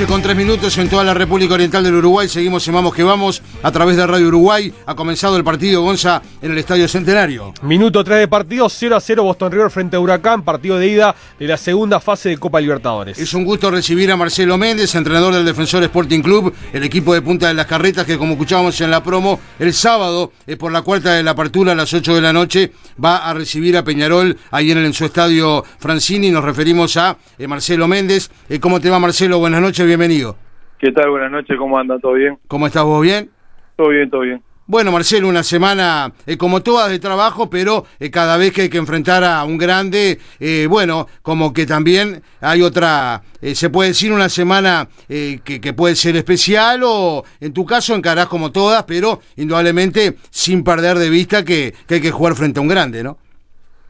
noche con tres minutos en toda la República Oriental del Uruguay. Seguimos en Vamos que Vamos a través de Radio Uruguay. Ha comenzado el partido Gonza en el Estadio Centenario. Minuto 3 de partido, 0 a 0 Boston River frente a Huracán, partido de ida de la segunda fase de Copa Libertadores. Es un gusto recibir a Marcelo Méndez, entrenador del Defensor Sporting Club, el equipo de Punta de las Carretas que como escuchábamos en la promo, el sábado, es por la cuarta de la apertura a las 8 de la noche, va a recibir a Peñarol ahí en, el, en su estadio Francini. Nos referimos a eh, Marcelo Méndez. Eh, ¿Cómo te va Marcelo? Buenas noches, bienvenido. ¿Qué tal? Buenas noches, ¿cómo anda? ¿Todo bien? ¿Cómo estás vos? ¿Bien? Todo bien, todo bien. Bueno, Marcelo, una semana eh, como todas de trabajo, pero eh, cada vez que hay que enfrentar a un grande, eh, bueno, como que también hay otra, se puede decir una semana que, que, puede ser especial o en tu caso encarás como todas, pero indudablemente sin perder de vista que, que hay que jugar frente a un grande, ¿no?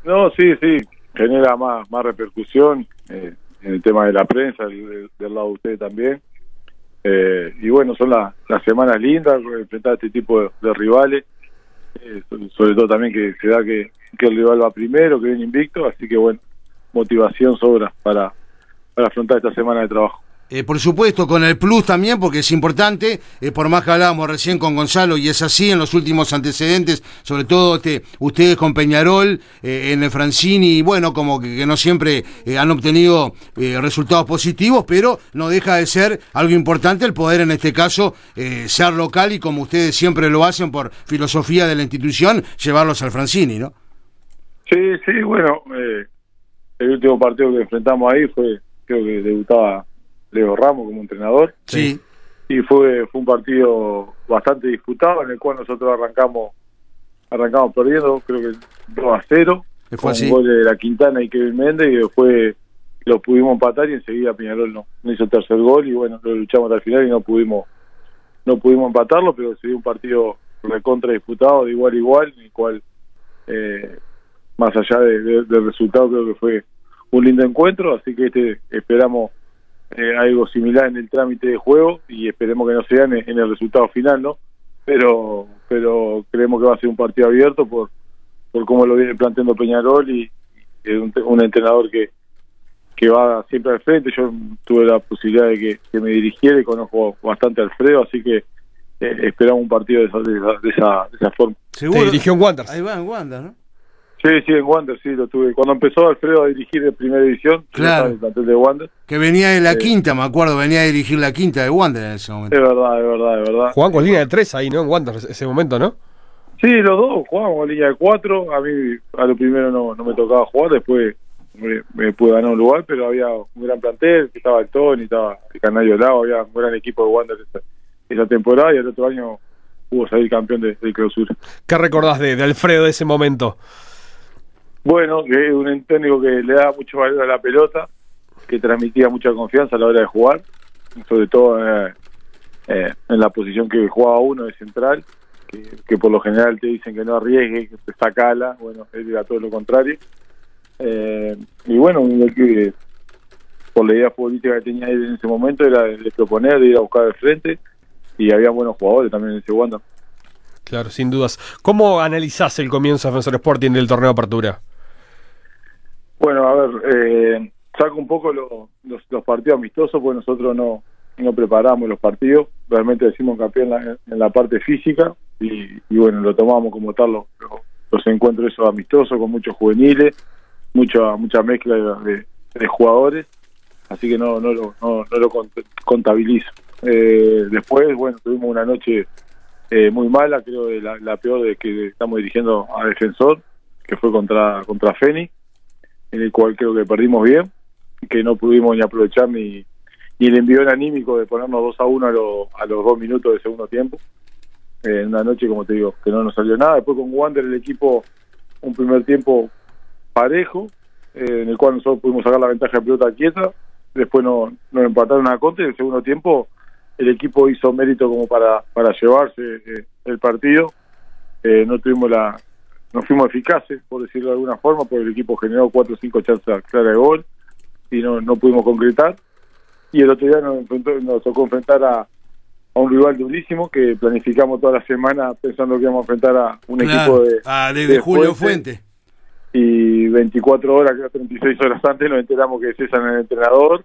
No, sí, sí, genera más, más repercusión en el tema de la prensa, del, lado de ustedes también. Eh, y bueno, son las semanas lindas, enfrentar a este tipo de, rivales, eh, sobre todo también que se da que, que, el rival va primero, que viene invicto, así que bueno, motivación sobra para, para afrontar esta semana de trabajo. Eh, por supuesto, con el plus también, porque es importante, eh, por más que hablábamos recién con Gonzalo, y es así en los últimos antecedentes, sobre todo este, ustedes con Peñarol, eh, en el Francini, y bueno, como que, no siempre han obtenido resultados positivos, pero no deja de ser algo importante el poder en este caso ser local y como ustedes siempre lo hacen por filosofía de la institución, llevarlos al Francini, ¿no? Sí, sí, bueno, el último partido que enfrentamos ahí fue, creo que debutaba Leo Ramos como entrenador. Sí. Y fue, fue un partido bastante disputado en el cual nosotros arrancamos arrancamos perdiendo, creo que 2 a 0. Fue con gol de la Quintana y Kevin Méndez y después lo pudimos empatar y enseguida Peñarol no, no hizo el tercer gol y bueno, lo luchamos hasta el final y no pudimos no pudimos empatarlo, pero se dio un partido recontra disputado de igual a igual, en el cual eh, más allá de, del resultado creo que fue un lindo encuentro, así que este esperamos eh, algo similar en el trámite de juego y esperemos que no sea en, el resultado final, ¿no? Pero pero creemos que va a ser un partido abierto por por cómo lo viene planteando Peñarol y, un, entrenador que que va siempre al frente. Yo tuve la posibilidad de que, me dirigiera y conozco bastante a Alfredo, así que eh, esperamos un partido de esa, de esa, de esa, forma. ¿Seguro? dirigió en Wander. Ahí va en Wander, ¿no? Sí, sí, en Wander, sí, lo tuve. Cuando empezó Alfredo a dirigir de primera división, claro. el plantel de Wander. Que venía de la quinta, me acuerdo, venía a dirigir la quinta de Wander en ese momento. Es verdad, es verdad, es verdad. Jugaban con línea de tres ahí, ¿no? En Wander, ese momento, ¿no? Sí, los dos jugaban con línea de cuatro. A mí, a lo primero no, no me tocaba jugar, después me, pude ganar un lugar, pero había un gran plantel, estaba el Tony, estaba el Canario Lago, había un gran equipo de Wander esa, esa temporada y el otro año pudo salir campeón de, de clausura. ¿Qué recordás de, de Alfredo de ese momento? Bueno, que es un técnico que le da mucho valor a la pelota, que transmitía mucha confianza a la hora de jugar, sobre todo eh, eh, en la posición que jugaba uno de central, que, por lo general te dicen que no arriesgue, que te sacala, bueno, él era todo lo contrario. Eh, y bueno, que, por la idea política que tenía él en ese momento era de proponer, de ir a buscar de frente, y había buenos jugadores también en ese Wanda. Claro, sin dudas. ¿Cómo analizás el comienzo de Defensor Sporting del torneo de apertura? Bueno, a ver, eh, saco un poco los, partidos amistosos, porque nosotros no, no preparamos los partidos, realmente decimos campeón en la, en la parte física y, bueno, lo tomamos como tal los, los encuentros esos amistosos con muchos juveniles, mucha mucha mezcla de, jugadores, así que no no lo, no, lo contabilizo. Eh, después, bueno, tuvimos una noche eh, muy mala, creo de la, la peor de que estamos dirigiendo a Defensor, que fue contra contra Fénix en el cual creo que perdimos bien, que no pudimos ni aprovechar ni, ni el envío anímico de ponernos 2 a 1 a, a los dos minutos del segundo tiempo. en una noche, como te digo, que no nos salió nada. Después con Wander el equipo, un primer tiempo parejo, eh, en el cual nosotros pudimos sacar la ventaja de pelota quieta. Después nos, nos empataron a contra y en el segundo tiempo el equipo hizo mérito como para, para llevarse eh, el partido. Eh, no tuvimos la, no fuimos eficaces, por decirlo de alguna forma, porque el equipo generó cuatro o cinco chances claras de gol y no, no pudimos concretar. Y el otro día nos, nos tocó enfrentar a, a un rival durísimo que planificamos toda la semana pensando que íbamos a enfrentar a un equipo de, ah, de, Julio Fuente. Y 24 horas, creo 36 horas antes, nos enteramos que César era el entrenador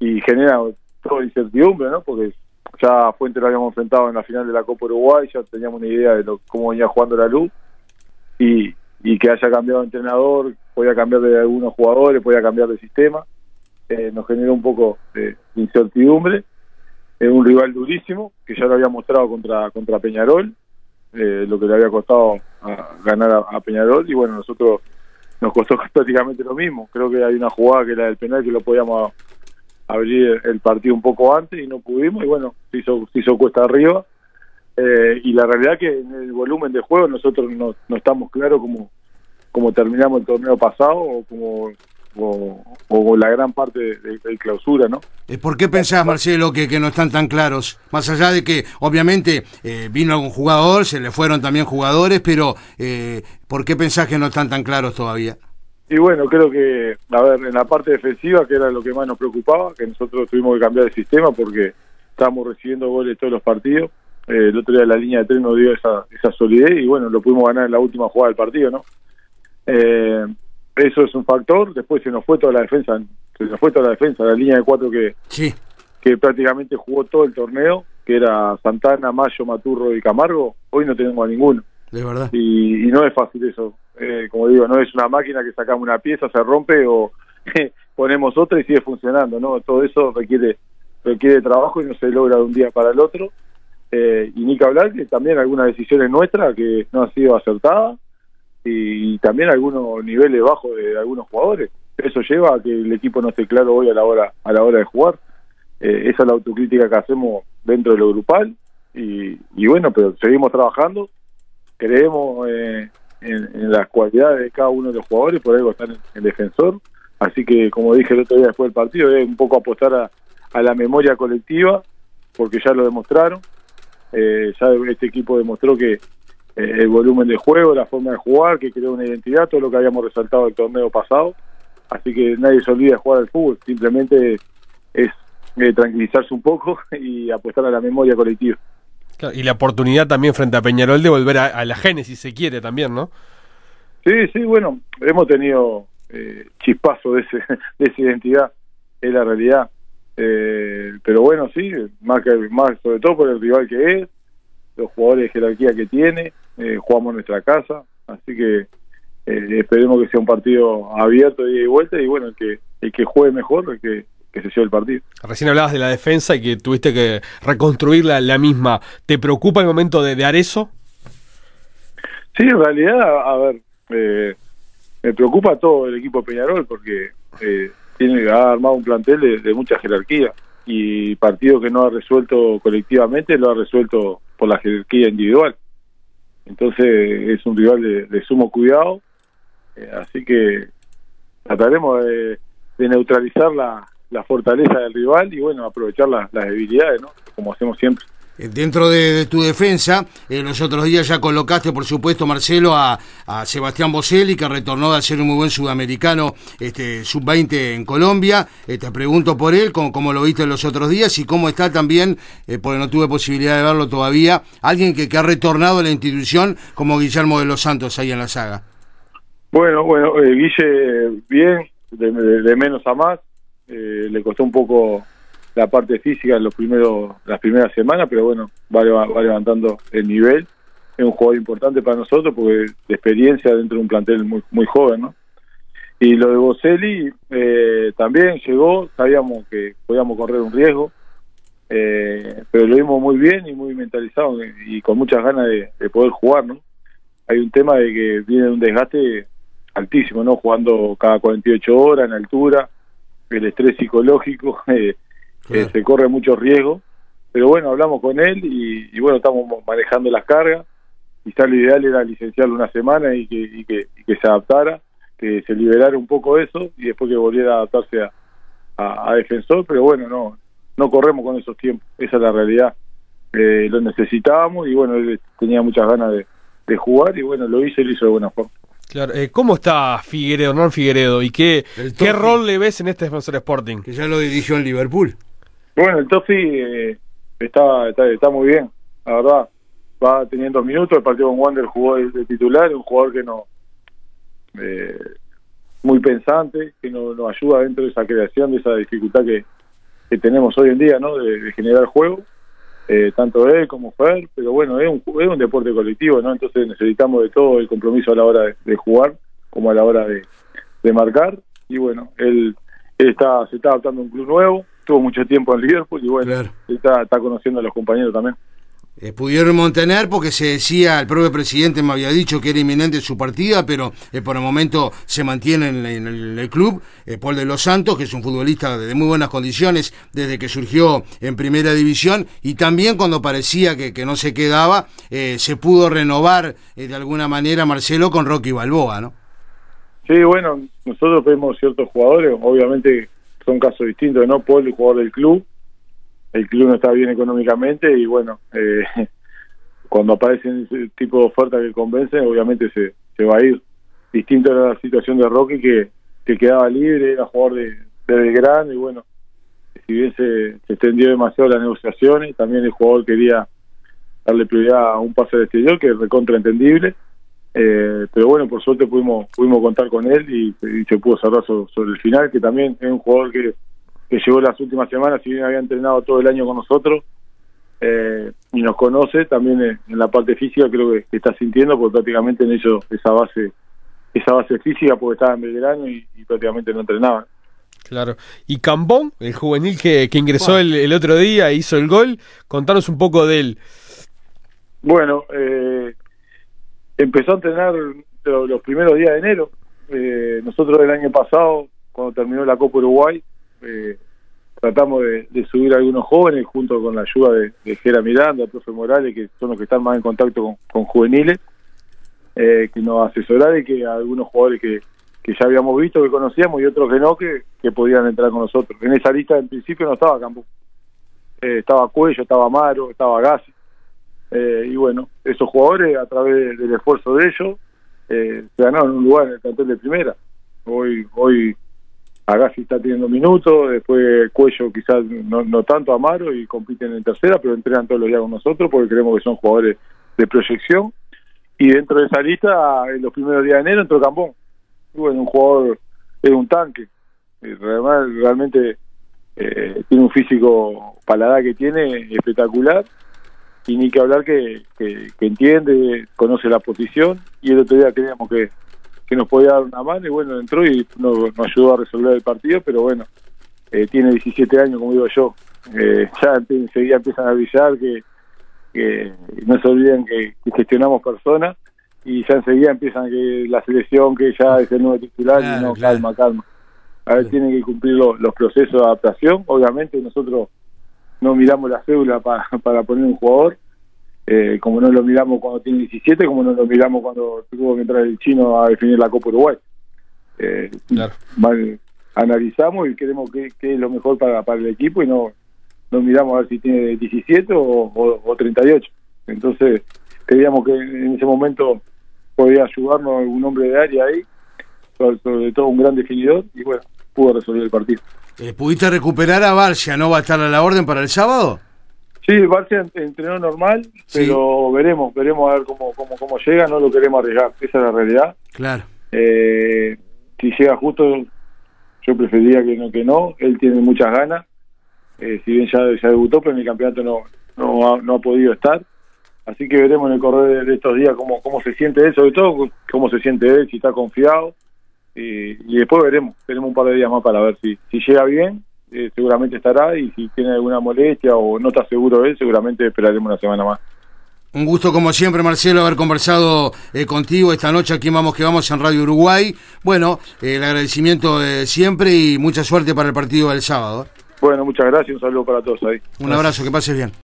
y genera todo incertidumbre, ¿no? Porque ya Fuente lo habíamos enfrentado en la final de la Copa Uruguay, ya teníamos una idea de lo, cómo venía jugando la luz y, y que haya cambiado de entrenador, podía cambiar de algunos jugadores, podía cambiar de sistema, eh, nos generó un poco de incertidumbre. Es un rival durísimo, que ya lo había mostrado contra, contra Peñarol, eh, lo que le había costado a, ganar a, Peñarol, y bueno, nosotros nos costó prácticamente lo mismo. Creo que hay una jugada que era del penal que lo podíamos abrir el partido un poco antes y no pudimos, y bueno, se hizo, se hizo cuesta arriba. Eh, y la realidad que en el volumen de juego nosotros no, no estamos claros como, como terminamos el torneo pasado o como o, la gran parte de, clausura, ¿no? Eh, ¿Por qué pensás, Marcelo, que, que no están tan claros? Más allá de que, obviamente, eh, vino algún jugador, se le fueron también jugadores, pero eh, ¿por qué pensás que no están tan claros todavía? Y bueno, creo que, a ver, en la parte defensiva, que era lo que más nos preocupaba, que nosotros tuvimos que cambiar el sistema porque estábamos recibiendo goles todos los partidos. El otro día la línea de tren nos dio esa, esa solidez y bueno, lo pudimos ganar en la última jugada del partido, ¿no? Eh, eso es un factor. Después se nos fue toda la defensa, se nos fue toda la defensa, la línea de cuatro que, sí. que prácticamente jugó todo el torneo, que era Santana, Mayo, Maturro y Camargo. Hoy no tenemos a ninguno. De verdad. Y, no es fácil eso. Eh, como digo, no es una máquina que sacamos una pieza, se rompe o ponemos otra y sigue funcionando. no Todo eso requiere requiere trabajo y no se logra de un día para el otro. Eh, y ni que hablar que también algunas decisiones nuestras que no han sido acertadas y también algunos niveles bajos de algunos jugadores. Eso lleva a que el equipo no esté claro hoy a la hora a la hora de jugar. Eh, esa es la autocrítica que hacemos dentro de lo grupal y, bueno, pero seguimos trabajando, creemos eh, en, las cualidades de cada uno de los jugadores, por algo están en el defensor. Así que, como dije el otro día después del partido, es un poco apostar a la memoria colectiva, porque ya lo demostraron. Eh, ya este equipo demostró que, eh, el volumen de juego, la forma de jugar, que creó una identidad, todo lo que habíamos resaltado el torneo pasado. Así que nadie se olvida de jugar al fútbol, simplemente es eh, tranquilizarse un poco y apostar a la memoria colectiva. y la oportunidad también frente a Peñarol de volver a, la génesis, se quiere también, ¿no? Sí, sí, bueno, hemos tenido eh, chispazos de, ese, de esa identidad, es la realidad. Eh, pero bueno, sí, más, que, más sobre todo por el rival que es, los jugadores de jerarquía que tiene, eh, jugamos en nuestra casa, así que eh, esperemos que sea un partido abierto de ida y vuelta y bueno, el que, el que juegue mejor, el que, que se lleve el partido. Recién hablabas de la defensa y que tuviste que reconstruir la, misma. ¿Te preocupa el momento de, dar eso? Sí, en realidad, a ver, eh, me preocupa todo el equipo de Peñarol porque tiene ha armado un plantel de, mucha jerarquía y partido que no ha resuelto colectivamente lo ha resuelto por la jerarquía individual. Entonces es un rival de, sumo cuidado, eh, así que trataremos de, neutralizar la, fortaleza del rival y bueno, aprovechar las debilidades, ¿no? Como hacemos siempre. Eh, dentro de, tu defensa, eh, los otros días ya colocaste, por supuesto, Marcelo, a, Sebastián Boselli, que retornó de ser un muy buen sudamericano este, sub-20 en Colombia. Eh, te pregunto por él, como, lo viste los otros días, y cómo está también, porque no tuve posibilidad de verlo todavía, alguien que, ha retornado a la institución como Guillermo de los Santos ahí en la saga. Bueno, bueno, Guille, bien, de, menos a más. le costó un poco la parte física en los primeros las primeras semanas, pero bueno, va, va, levantando el nivel. Es un jugador importante para nosotros porque de experiencia dentro de un plantel muy muy joven, ¿no? Y lo de Boselli eh, también llegó, sabíamos que podíamos correr un riesgo, eh, pero lo vimos muy bien y muy mentalizado y con muchas ganas de, poder jugar, ¿no? Hay un tema de que viene un desgaste altísimo, ¿no? Jugando cada 48 horas en altura, el estrés psicológico, eh, se corre mucho riesgo. Pero bueno, hablamos con él y, bueno, estamos manejando las cargas. Quizás lo ideal era licenciarlo una semana y que, y que, que se adaptara, que se liberara un poco eso y después que volviera a adaptarse a, a, defensor. Pero bueno, no no corremos con esos tiempos. Esa es la realidad. Eh, lo necesitábamos y bueno, él tenía muchas ganas de, de jugar y bueno, lo hizo y lo hizo de buena forma. Claro, eh, ¿cómo está Figueredo, no Figueredo? ¿Y qué, qué rol le ves en este defensor Sporting? Que ya lo dirigió en Liverpool. Bueno, el Tofi eh, está, está, muy bien, la verdad. Va teniendo minutos, el partido con Wander jugó de, titular, un jugador que no... Eh, muy pensante, que nos, ayuda dentro de esa creación, de esa dificultad que, tenemos hoy en día, ¿no? De, generar juego, eh, tanto él como Fer, pero bueno, es un, es un deporte colectivo, ¿no? Entonces necesitamos de todo el compromiso a la hora de, jugar, como a la hora de, de marcar, y bueno, él, está, se está adaptando a un club nuevo, tuvo mucho tiempo en Liverpool y bueno, está, está conociendo a los compañeros también. Eh, pudieron mantener porque se decía, el propio presidente me había dicho que era inminente su partida, pero eh, por el momento se mantiene en, el, club. Eh, Paul de los Santos, que es un futbolista de, muy buenas condiciones desde que surgió en primera división y también cuando parecía que, que no se quedaba, se pudo renovar de alguna manera Marcelo con Rocky Balboa, ¿no? Sí, bueno, nosotros vemos ciertos jugadores, obviamente son casos distintos, ¿no? Paul, el jugador del club, el club no está bien económicamente y bueno, eh, cuando aparecen ese tipo de ofertas que convencen, obviamente se, se va a ir. Distinto era la situación de Rocky que, que quedaba libre, era jugador de, de Belgrano y bueno, si bien se, extendió demasiado las negociaciones, también el jugador quería darle prioridad a un pase al exterior que es recontraentendible. Eh, pero bueno, por suerte pudimos pudimos contar con él y, se pudo cerrar sobre el final, que también es un jugador que que llegó las últimas semanas, si bien había entrenado todo el año con nosotros eh, y nos conoce, también en la parte física creo que, está sintiendo, porque prácticamente en ellos esa base esa base física, porque estaba en Belgrano y, prácticamente no entrenaba. Claro. Y Cambón, el juvenil que, que ingresó el, otro día e hizo el gol, contanos un poco de él. Bueno, eh, empezó a entrenar los, primeros días de enero. Eh, nosotros el año pasado, cuando terminó la Copa Uruguay, eh, tratamos de, subir a algunos jóvenes junto con la ayuda de, de Gera Miranda, el profe Morales, que son los que están más en contacto con, juveniles, eh, que nos asesoraron y que algunos jugadores que, ya habíamos visto, que conocíamos y otros que no, que, podían entrar con nosotros. En esa lista en principio no estaba Campo. Estaba Cuello, estaba Amaro, estaba Gassi. Eh, y bueno, esos jugadores, a través del esfuerzo de ellos, se ganaron un lugar en el plantel de primera. Hoy, hoy Agassi está teniendo minutos, después Cuello quizás no, no tanto Amaro y compiten en tercera, pero entrenan todos los días con nosotros porque creemos que son jugadores de proyección. Y dentro de esa lista, en los primeros días de enero entró Campón. bueno, un jugador, es un tanque. realmente eh, tiene un físico, para la edad que tiene, espectacular. Y ni que hablar que, que entiende, conoce la posición. Y el otro día creíamos que que nos podía dar una mano y bueno, entró y nos, ayudó a resolver el partido, pero bueno, eh, tiene 17 años, como digo yo. Eh, ya enseguida empiezan a brillar, que, que no se olviden que, gestionamos personas y ya enseguida empiezan que la selección, que ya es el nuevo titular y no, calma, calma. A ver, tienen que cumplir los procesos de adaptación. Obviamente nosotros no miramos la cédula para, para poner un jugador, eh, como no lo miramos cuando tiene 17, como no lo miramos cuando tuvo que entrar el chino a definir la Copa Uruguay. Eh, analizamos y queremos qué, es lo mejor para, para el equipo y no, no miramos a ver si tiene 17 o, o, 38. Entonces, creíamos que en ese momento podía ayudarnos un hombre de área ahí, sobre, todo un gran definidor, y bueno, pudo resolver el partido. Eh, ¿Pudiste recuperar a Barcia? ¿No va a estar a la orden para el sábado? Sí, Barcia entrenó normal, pero veremos, veremos a ver cómo, cómo, cómo llega, no lo queremos arriesgar, esa es la realidad. Claro. Eh, si llega justo, yo preferiría que no, que no, él tiene muchas ganas, eh, si bien ya, ya debutó, pero en el campeonato no, no, ha, no ha podido estar, así que veremos en el correr de estos días cómo, cómo se siente él, sobre todo cómo se siente él, si está confiado, y, y después veremos, tenemos un par de días más para ver si, si llega bien eh, seguramente estará y si tiene alguna molestia o no está seguro de él, seguramente esperaremos una semana más. Un gusto como siempre, Marcelo, haber conversado eh, contigo esta noche aquí Vamos que Vamos en Radio Uruguay. Bueno, eh, el agradecimiento de siempre y mucha suerte para el partido del sábado. Bueno, muchas gracias, un saludo para todos ahí. Un abrazo, que pases bien.